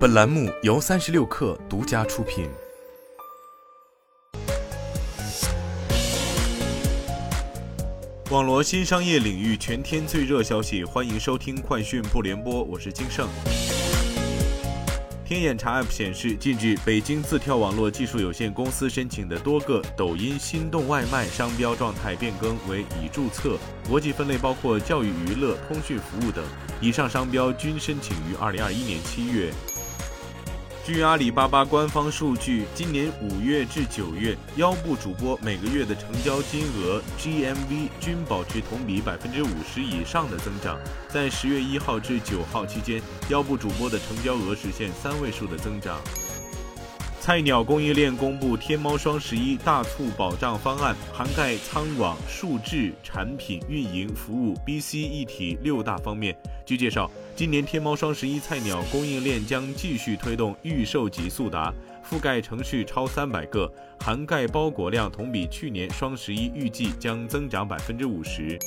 本栏目由三十六氪独家出品。网罗新商业领域全天最热消息，欢迎收听快讯不联播，我是金盛。天眼查 App 显示，近日北京自跳网络技术有限公司申请的多个抖音心动外卖商标状态变更为已注册，国际分类包括教育娱乐、通讯服务等。以上商标均申请于二零二一年七月。据阿里巴巴官方数据，今年五月至九月，腰部主播每个月的成交金额 GMV 均保持同比百分之五十以上的增长。在十月一号至九号期间，腰部主播的成交额实现三位数的增长。菜鸟供应链公布天猫双十一大促保障方案，涵盖仓网、数智、产品运营、服务、BC 一体六大方面。据介绍，今年天猫双十一菜鸟供应链将继续推动预售级速达，覆盖城市超三百个，涵盖包裹量同比去年双十一预计将增长百分之五十。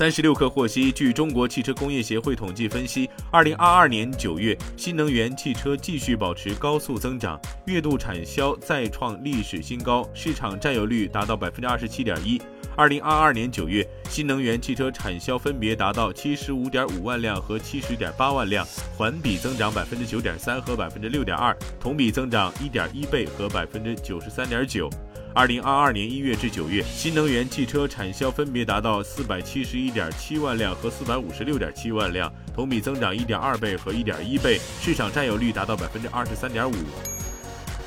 三十六氪获悉，据中国汽车工业协会统计分析，二零二二年九月，新能源汽车继续保持高速增长，月度产销再创历史新高，市场占有率达到百分之二十七点一。二零二二年九月，新能源汽车产销分别达到七十五点五万辆和七十点八万辆，环比增长百分之九点三和百分之六点二，同比增长一点一倍和百分之九十三点九。二零二二年一月至九月，新能源汽车产销分别达到四百七十一点七万辆和四百五十六点七万辆，同比增长一点二倍和一点一倍，市场占有率达到百分之二十三点五。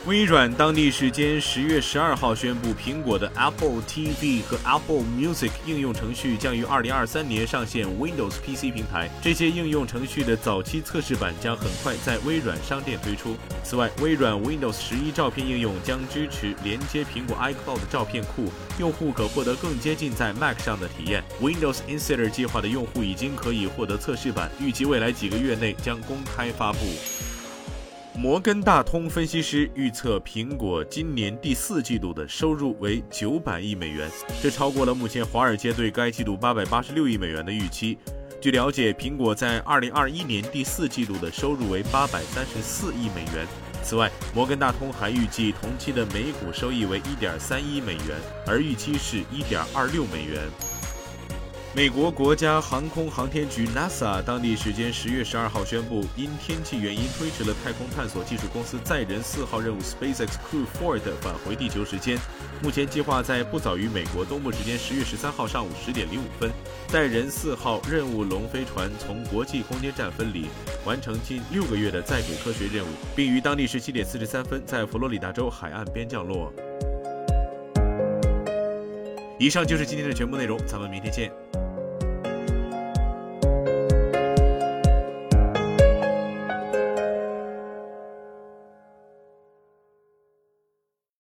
微软当地时间十月十二号宣布，苹果的 Apple TV 和 Apple Music 应用程序将于二零二三年上线 Windows PC 平台。这些应用程序的早期测试版将很快在微软商店推出。此外，微软 Windows 十一照片应用将支持连接苹果 iCloud 照片库，用户可获得更接近在 Mac 上的体验。Windows Insider 计划的用户已经可以获得测试版，预计未来几个月内将公开发布。摩根大通分析师预测，苹果今年第四季度的收入为九百亿美元，这超过了目前华尔街对该季度八百八十六亿美元的预期。据了解，苹果在二零二一年第四季度的收入为八百三十四亿美元。此外，摩根大通还预计同期的每股收益为一点三一美元，而预期是一点二六美元。美国国家航空航天局 NASA 当地时间十月十二号宣布，因天气原因推迟了太空探索技术公司载人四号任务 SpaceX Crew Four 的返回地球时间。目前计划在不早于美国东部时间十月十三号上午十点零五分，载人四号任务龙飞船从国际空间站分离，完成近六个月的在轨科学任务，并于当地时七点四十三分在佛罗里达州海岸边降落。以上就是今天的全部内容，咱们明天见。